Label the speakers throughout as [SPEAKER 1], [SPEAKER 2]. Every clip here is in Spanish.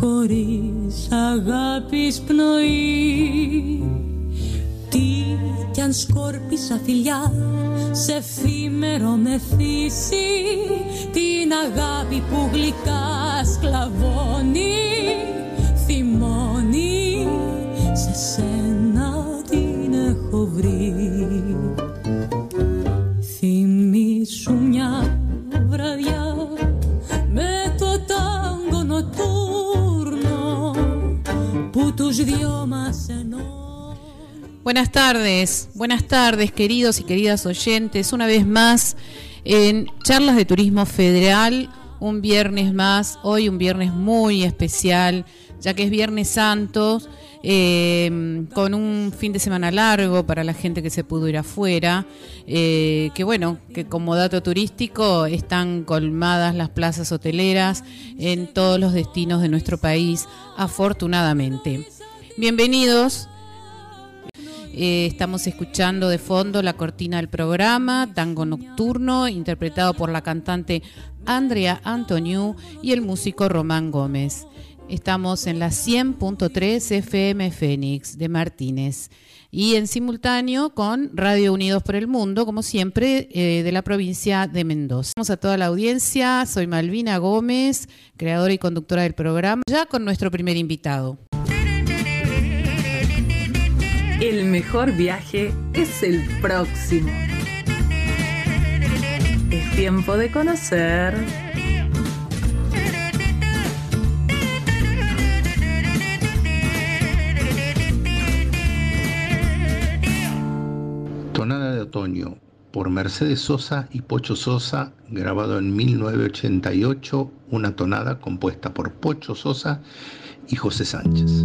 [SPEAKER 1] χωρίς αγάπης πνοή. Τι κι αν σκόρπισα φιλιά σε εφήμερο με φύση την αγάπη που γλυκά σκλαβώνει θυμώνει σε σένα την έχω βρει
[SPEAKER 2] Buenas tardes, buenas tardes queridos y queridas oyentes, una vez más en Charlas de Turismo Federal, un viernes más, hoy un viernes muy especial, ya que es Viernes Santo, eh, con un fin de semana largo para la gente que se pudo ir afuera, eh, que bueno, que como dato turístico están colmadas las plazas hoteleras en todos los destinos de nuestro país, afortunadamente. Bienvenidos eh, estamos escuchando de fondo la cortina del programa, Tango Nocturno, interpretado por la cantante Andrea Antoniu y el músico Román Gómez. Estamos en la 100.3 FM Fénix de Martínez y en simultáneo con Radio Unidos por el Mundo, como siempre, eh, de la provincia de Mendoza. Vamos a toda la audiencia, soy Malvina Gómez, creadora y conductora del programa, ya con nuestro primer invitado.
[SPEAKER 3] El mejor viaje es el próximo. Es tiempo de conocer.
[SPEAKER 4] Tonada de Otoño por Mercedes Sosa y Pocho Sosa, grabado en 1988, una tonada compuesta por Pocho Sosa y José Sánchez.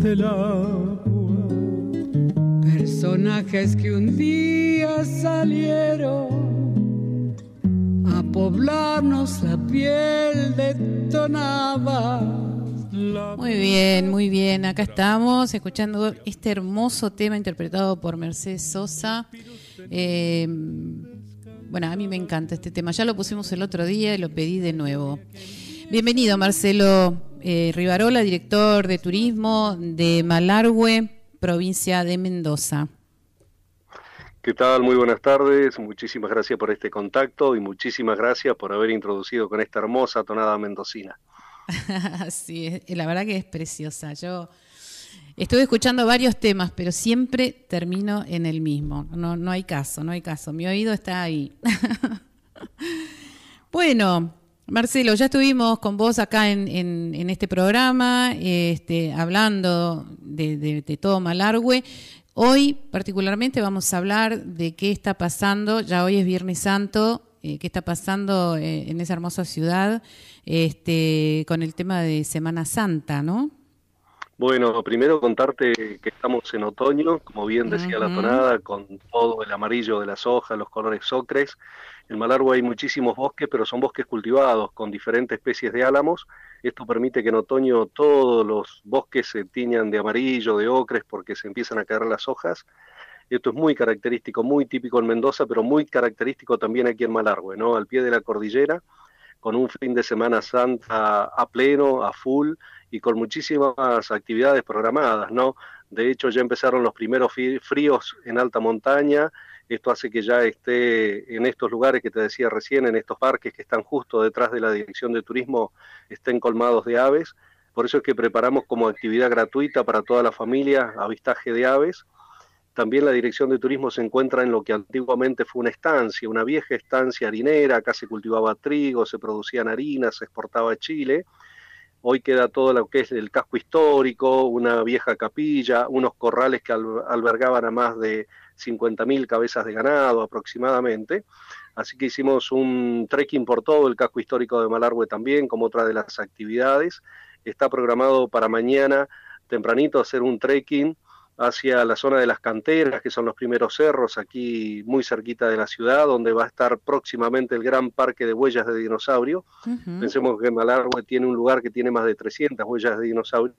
[SPEAKER 5] del agua.
[SPEAKER 6] Personajes que un día salieron a poblarnos la piel de tonabas.
[SPEAKER 2] Muy bien, muy bien. Acá estamos escuchando este hermoso tema interpretado por Mercedes Sosa. Eh, bueno, a mí me encanta este tema. Ya lo pusimos el otro día y lo pedí de nuevo. Bienvenido, Marcelo eh, Rivarola, director de turismo de Malargüe, provincia de Mendoza.
[SPEAKER 7] ¿Qué tal? Muy buenas tardes. Muchísimas gracias por este contacto y muchísimas gracias por haber introducido con esta hermosa tonada mendocina.
[SPEAKER 2] sí, es- la verdad que es preciosa. Yo estuve escuchando varios temas, pero siempre termino en el mismo. No, no hay caso, no hay caso. Mi oído está ahí. bueno, Marcelo, ya estuvimos con vos acá en, en- en este programa, este, hablando de, de- de todo Malargüe. Hoy particularmente vamos a hablar de qué está pasando, ya hoy es Viernes Santo, eh, qué está pasando eh, en esa hermosa ciudad este, con el tema de Semana Santa, ¿no?
[SPEAKER 7] Bueno, primero contarte que estamos en otoño, como bien decía la tonada, con todo el amarillo de las hojas, los colores ocres. En Malargüe hay muchísimos bosques, pero son bosques cultivados con diferentes especies de álamos. Esto permite que en otoño todos los bosques se tiñan de amarillo, de ocres, porque se empiezan a caer las hojas. Esto es muy característico, muy típico en Mendoza, pero muy característico también aquí en Malargüe, ¿no? Al pie de la cordillera, con un fin de Semana Santa a pleno, a full y con muchísimas actividades programadas, ¿no? De hecho, ya empezaron los primeros fríos en alta montaña, Esto hace que ya esté en estos lugares que te decía recién, en estos parques que están justo detrás de la Dirección de Turismo, estén colmados de aves. Por eso es que preparamos como actividad gratuita para toda la familia avistaje de aves. También la Dirección de Turismo se encuentra en lo que antiguamente fue una estancia, una vieja estancia harinera, acá se cultivaba trigo, se producían harinas, se exportaba a Chile. Hoy queda todo lo que es el casco histórico, una vieja capilla, unos corrales que albergaban a más de 50.000 cabezas de ganado aproximadamente. Así que hicimos un trekking por todo el casco histórico de Malargüe también, como otra de las actividades. Está programado para mañana tempranito hacer un trekking hacia la zona de las canteras, que son los primeros cerros aquí muy cerquita de la ciudad, donde va a estar próximamente el gran parque de huellas de dinosaurio. Pensemos que Malargüe tiene un lugar que tiene más de 300 huellas de dinosaurio.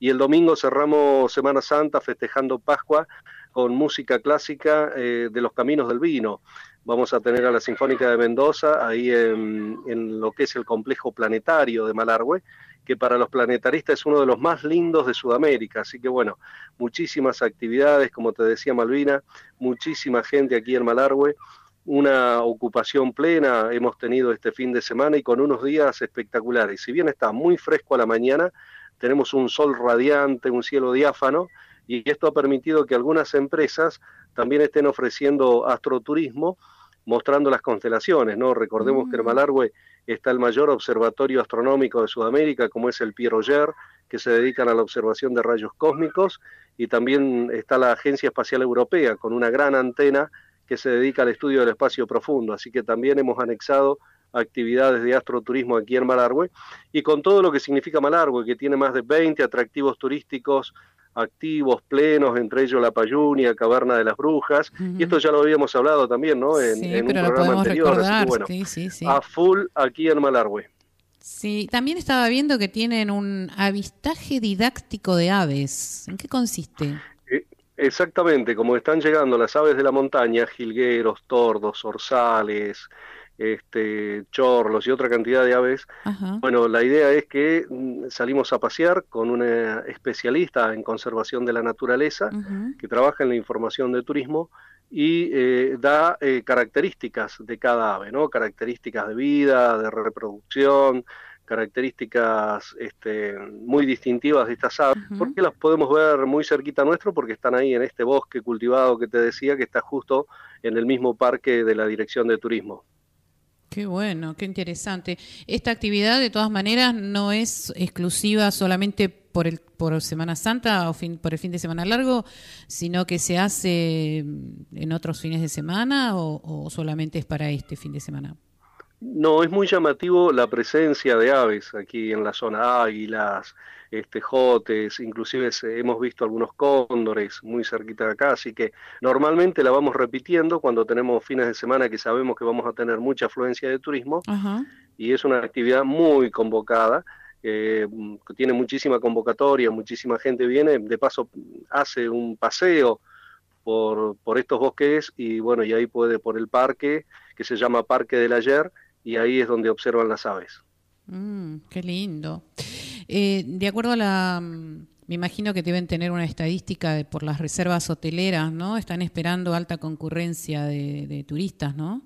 [SPEAKER 7] Y el domingo cerramos Semana Santa festejando Pascua con música clásica eh, de los caminos del vino. Vamos a tener a la Sinfónica de Mendoza ahí en, en lo que es el complejo planetario de Malargüe que para los planetaristas es uno de los más lindos de Sudamérica. Así que bueno, muchísimas actividades, como te decía Malvina, muchísima gente aquí en Malargüe, una ocupación plena hemos tenido este fin de semana y con unos días espectaculares. Si bien está muy fresco a la mañana, tenemos un sol radiante, un cielo diáfano, y esto ha permitido que algunas empresas también estén ofreciendo astroturismo, mostrando las constelaciones, ¿no? Recordemos que en mm. Malargüe está el mayor observatorio astronómico de Sudamérica, como es el Pierre Roger, que se dedican a la observación de rayos cósmicos, y también está la Agencia Espacial Europea, con una gran antena que se dedica al estudio del espacio profundo. Así que también hemos anexado actividades de astroturismo aquí en Malargüe, y con todo lo que significa Malargüe, que tiene más de 20 atractivos turísticos activos, plenos, entre ellos la Payunia, Caverna de las Brujas, y esto ya lo habíamos hablado también, ¿no? En, en un programa anterior, así que bueno, sí, sí, a full aquí en Malargüe.
[SPEAKER 2] Sí, también estaba viendo que tienen un avistaje didáctico de aves. ¿En qué consiste?
[SPEAKER 7] Eh, exactamente, como están llegando las aves de la montaña, jilgueros, tordos, orzales, este, chorlos y otra cantidad de aves. Bueno, la idea es que mm, salimos a pasear con una especialista en conservación de la naturaleza que trabaja en la información de turismo y eh, da eh, características de cada ave, ¿no? Características de vida, de reproducción, características este, muy distintivas de estas aves, porque las podemos ver muy cerquita nuestro, porque están ahí en este bosque cultivado que te decía, que está justo en el mismo parque de la Dirección de Turismo.
[SPEAKER 2] Qué bueno, qué interesante. Esta actividad, de todas maneras, no es exclusiva solamente por el por Semana Santa o fin, por el fin de semana largo, sino que se hace en otros fines de semana o solamente es para este fin de semana.
[SPEAKER 7] No, es muy llamativo la presencia de aves aquí en la zona, águilas, este, jotes, inclusive hemos visto algunos cóndores muy cerquita de acá, así que normalmente la vamos repitiendo cuando tenemos fines de semana que sabemos que vamos a tener mucha afluencia de turismo y es una actividad muy convocada. Eh, que tiene muchísima convocatoria, muchísima gente viene, de paso hace un paseo por, por estos bosques y bueno, y ahí puede por el parque, que se llama Parque del Ayer, y ahí es donde observan las aves.
[SPEAKER 2] Mm, qué lindo. Eh, de acuerdo a la... Mm, me imagino que deben tener una estadística de, por las reservas hoteleras, ¿no? Están esperando alta concurrencia de, turistas, ¿no?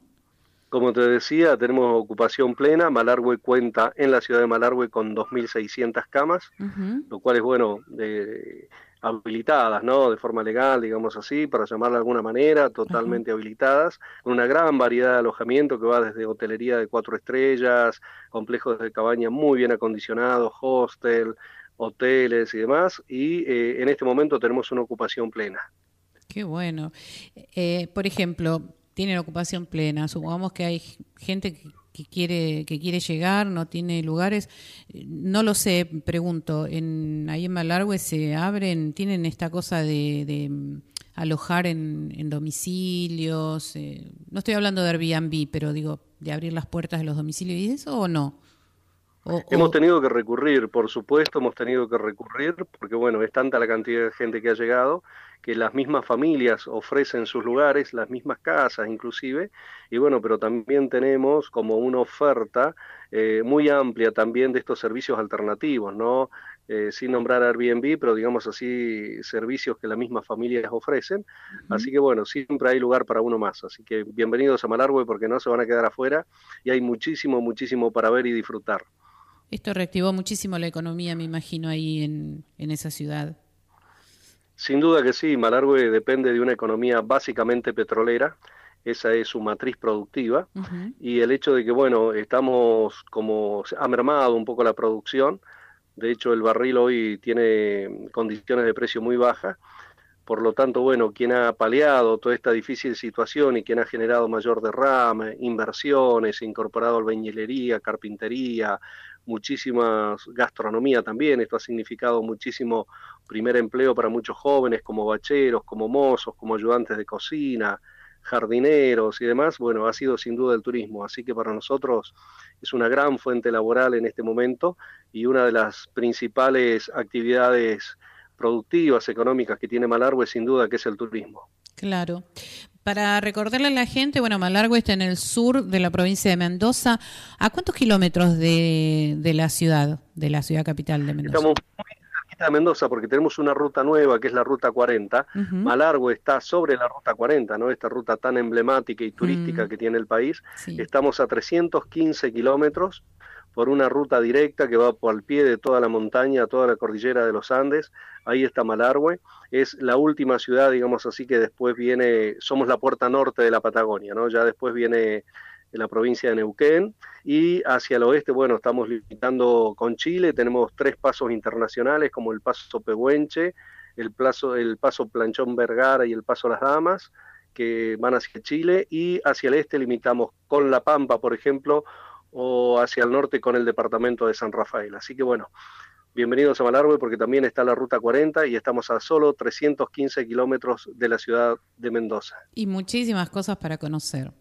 [SPEAKER 7] Como te decía, tenemos ocupación plena. Malargüe cuenta en la ciudad de Malargüe con 2.600 camas, lo cual es bueno. De, habilitadas, ¿no? De forma legal, digamos así, para llamarla de alguna manera, totalmente habilitadas, con una gran variedad de alojamiento que va desde hotelería de cuatro estrellas, complejos de cabaña muy bien acondicionados, hostel, hoteles y demás, y eh, en este momento tenemos una ocupación plena.
[SPEAKER 2] Qué bueno. Eh, por ejemplo, tienen ocupación plena, supongamos que hay gente que que quiere que quiere llegar, no tiene lugares. No lo sé, pregunto, en ahí en Malargüe se abren, tienen esta cosa de, mm, alojar en, domicilios. Eh, no estoy hablando de Airbnb, pero digo, de abrir las puertas de los domicilios y eso o no.
[SPEAKER 7] hemos tenido que recurrir, por supuesto, hemos tenido que recurrir, porque bueno, es tanta la cantidad de gente que ha llegado que las mismas familias ofrecen sus lugares, las mismas casas inclusive, y bueno, pero también tenemos como una oferta eh, muy amplia también de estos servicios alternativos, ¿no? eh, sin nombrar Airbnb, pero digamos así, servicios que las mismas familias ofrecen. Así que bueno, siempre hay lugar para uno más. Así que bienvenidos a Malargüe porque no se van a quedar afuera y hay muchísimo, muchísimo para ver y disfrutar.
[SPEAKER 2] Esto reactivó muchísimo la economía, me imagino, ahí en, en esa ciudad.
[SPEAKER 7] Sin duda que sí, Malargüe depende de una economía básicamente petrolera esa es su matriz productiva, y el hecho de que, bueno, estamos como, ha mermado un poco la producción, de hecho el barril hoy tiene condiciones de precio muy bajas, por lo tanto, bueno, quien ha paliado toda esta difícil situación y quien ha generado mayor derrame, inversiones, incorporado albañilería, carpintería, muchísima gastronomía también, esto ha significado muchísimo primer empleo para muchos jóvenes como bacheros, como mozos, como ayudantes de cocina, jardineros y demás, bueno, ha sido sin duda el turismo. Así que para nosotros es una gran fuente laboral en este momento y una de las principales actividades productivas, económicas que tiene Malargüe, sin duda que es el turismo.
[SPEAKER 2] Claro. Para recordarle a la gente, bueno, Malargüe está en el sur de la provincia de Mendoza. ¿A cuántos kilómetros de, la ciudad, de la ciudad capital de Mendoza?
[SPEAKER 7] Estamos de Mendoza porque tenemos una ruta nueva que es la ruta 40. Malargo está sobre la ruta 40, ¿no? Esta ruta tan emblemática y turística mm. que tiene el país. Estamos a 315 kilómetros por una ruta directa que va por el pie de toda la montaña, toda la cordillera de los Andes. Ahí está Malargüe. Es la última ciudad, digamos así, que después viene, somos la puerta norte de la Patagonia, ¿no? Ya después viene en la provincia de Neuquén y hacia el oeste, bueno, estamos limitando con Chile, tenemos tres pasos internacionales como el paso Pehuenche, el, paso, el paso Planchón Vergara y el paso Las Damas, que van hacia Chile y hacia el este limitamos con La Pampa, por ejemplo, o hacia el norte con el departamento de San Rafael. Así que bueno, bienvenidos a Malargüe porque también está la Ruta 40 y estamos a solo 315 kilómetros de la ciudad de Mendoza.
[SPEAKER 2] Y muchísimas cosas para conocer.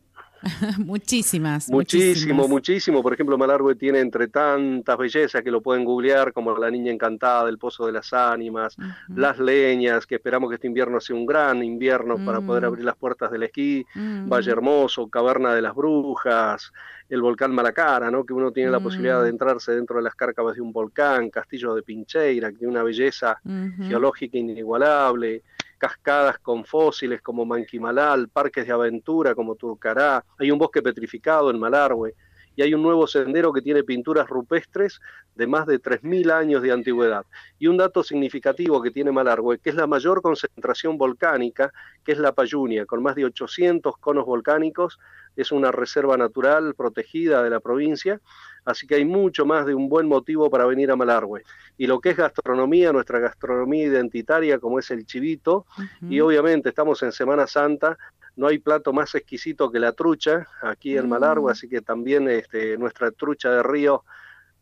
[SPEAKER 2] muchísimas.
[SPEAKER 7] Muchísimo, muchísimo. Por ejemplo, Malargüe tiene entre tantas bellezas que lo pueden googlear, como La Niña Encantada, El Pozo de las Ánimas, Las Leñas, que esperamos que este invierno sea un gran invierno para poder mm. abrir las puertas del esquí, Valle Hermoso, Caverna de las Brujas, el volcán Malacara, ¿no? que uno tiene la posibilidad de mm. entrarse dentro de las cárcavas de un volcán, Castillo de Pincheira, que tiene una belleza geológica inigualable cascadas con fósiles como Manquimalal, parques de aventura como Turcará, hay un bosque petrificado en Malargüe y hay un nuevo sendero que tiene pinturas rupestres de más de 3.000 años de antigüedad. Y un dato significativo que tiene Malargüe, que es la mayor concentración volcánica, que es la Payunia, con más de 800 conos volcánicos, es una reserva natural protegida de la provincia, así que hay mucho más de un buen motivo para venir a Malargüe. Y lo que es gastronomía, nuestra gastronomía identitaria, como es el chivito, y obviamente estamos en Semana Santa, no hay plato más exquisito que la trucha aquí en Malargüe, mm. así que también este, nuestra trucha de río,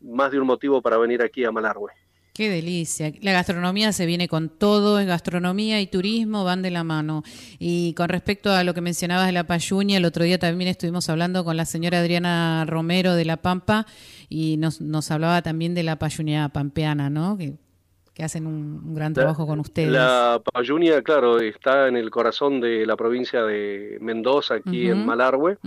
[SPEAKER 7] más de un motivo para venir aquí a Malargüe.
[SPEAKER 2] Qué delicia. La gastronomía se viene con todo, en gastronomía y turismo van de la mano. Y con respecto a lo que mencionabas de la payuña, el otro día también estuvimos hablando con la señora Adriana Romero de La Pampa y nos, nos hablaba también de la payuña pampeana, ¿no? Que que hacen un, gran trabajo con ustedes.
[SPEAKER 7] La Payunia, claro, está en el corazón de la provincia de Mendoza, aquí en Malargüe,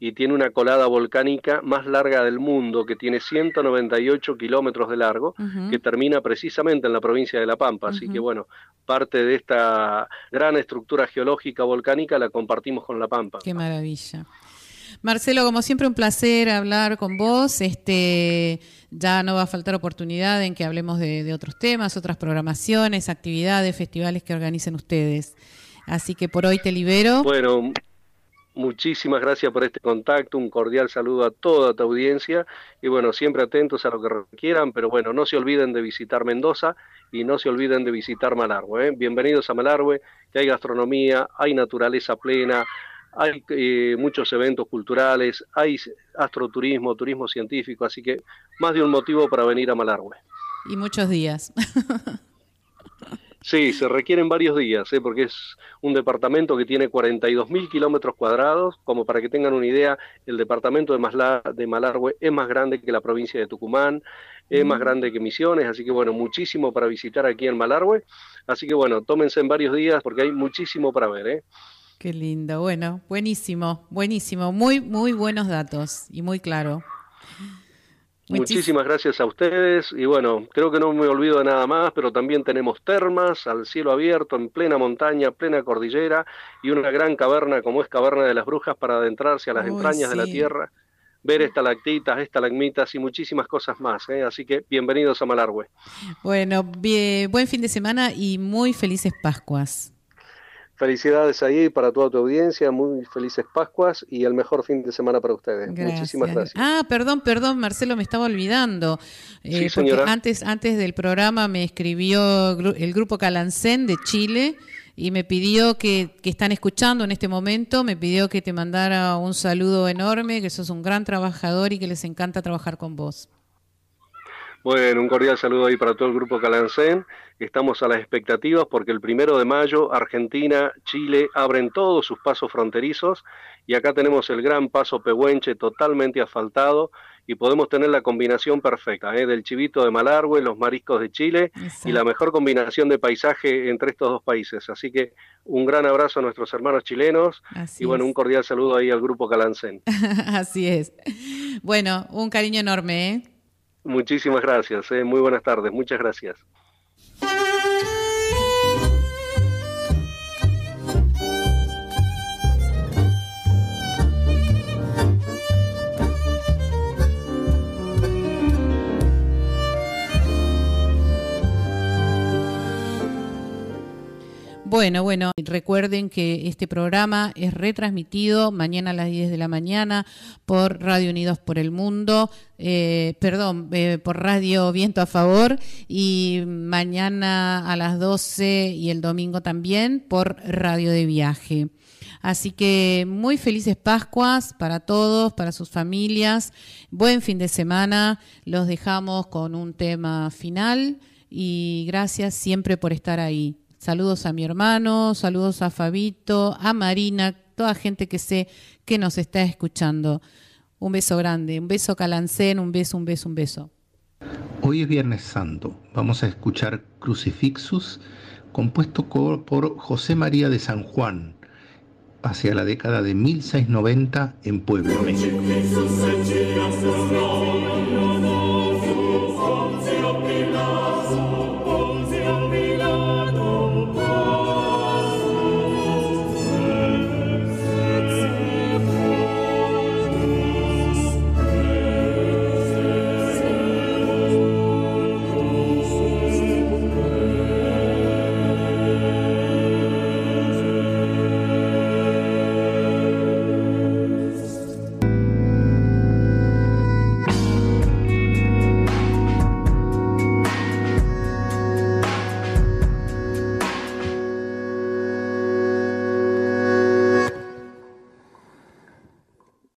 [SPEAKER 7] y tiene una colada volcánica más larga del mundo, que tiene 198 kilómetros de largo, que termina precisamente en la provincia de La Pampa. Así que, bueno, parte de esta gran estructura geológica volcánica la compartimos con La Pampa.
[SPEAKER 2] Qué maravilla. Marcelo, como siempre, un placer hablar con vos. Este, ya no va a faltar oportunidad en que hablemos de, otros temas, otras programaciones, actividades, festivales que organicen ustedes. Así que por hoy te libero.
[SPEAKER 7] Bueno, muchísimas gracias por este contacto, un cordial saludo a toda tu audiencia y bueno, siempre atentos a lo que requieran, pero bueno, no se olviden de visitar Mendoza y no se olviden de visitar Malargüe. ¿eh? Bienvenidos a Malargüe, que hay gastronomía, hay naturaleza plena, hay eh, muchos eventos culturales, hay astroturismo, turismo científico, así que más de un motivo para venir a Malargüe.
[SPEAKER 2] Y muchos días.
[SPEAKER 7] sí, se requieren varios días, ¿eh? porque es un departamento que tiene 42.000 kilómetros cuadrados. Como para que tengan una idea, el departamento de, Masla, de Malargüe es más grande que la provincia de Tucumán, es más mm. grande que Misiones, así que bueno, muchísimo para visitar aquí en Malargüe. Así que bueno, tómense en varios días porque hay muchísimo para ver. ¿eh?
[SPEAKER 2] Qué lindo, bueno, buenísimo, buenísimo, muy, muy buenos datos y muy claro.
[SPEAKER 7] Muchísimas gracias a ustedes y bueno, creo que no me olvido de nada más, pero también tenemos termas al cielo abierto, en plena montaña, plena cordillera y una gran caverna como es Caverna de las Brujas para adentrarse a las entrañas de la tierra, ver estalactitas, estalagmitas y muchísimas cosas más. ¿eh? Así que bienvenidos a Malargüe.
[SPEAKER 2] Bueno, buen fin de semana y muy felices Pascuas.
[SPEAKER 7] Felicidades ahí para toda tu audiencia, muy felices Pascuas y el mejor fin de semana para ustedes. Muchísimas gracias.
[SPEAKER 2] Ah, perdón, perdón, Marcelo, me estaba olvidando. Eh, porque antes, antes del programa me escribió el grupo Calancén de Chile y me pidió que, que están escuchando en este momento, me pidió que te mandara un saludo enorme, que sos un gran trabajador y que les encanta trabajar con vos.
[SPEAKER 7] Bueno, un cordial saludo ahí para todo el grupo Calancén. Estamos a las expectativas porque el primero de mayo Argentina, Chile abren todos sus pasos fronterizos y acá tenemos el gran paso Pehuenche totalmente asfaltado y podemos tener la combinación perfecta ¿eh? del chivito de Malargüe, los mariscos de Chile y la mejor combinación de paisaje entre estos dos países. Así que un gran abrazo a nuestros hermanos chilenos y bueno, un cordial saludo ahí al grupo Calancén.
[SPEAKER 2] Así es. Bueno, un cariño enorme. ¿eh?
[SPEAKER 7] Muchísimas gracias, eh. muy buenas tardes, muchas gracias.
[SPEAKER 2] Bueno, bueno, recuerden que este programa es retransmitido mañana a las 10 de la mañana por Radio Unidos por el Mundo, eh, perdón, eh, por Radio Viento a Favor y mañana a las 12 y el domingo también por Radio de Viaje. Así que muy felices Pascuas para todos, para sus familias. Buen fin de semana. Los dejamos con un tema final y gracias siempre por estar ahí. Saludos a mi hermano, saludos a Fabito, a Marina, toda gente que sé que nos está escuchando. Un beso grande, un beso Calancén, un beso, un beso, un beso.
[SPEAKER 4] Hoy es Viernes Santo. Vamos a escuchar Crucifixus, compuesto por José María de San Juan, hacia la década de 1690 en Puebla, México.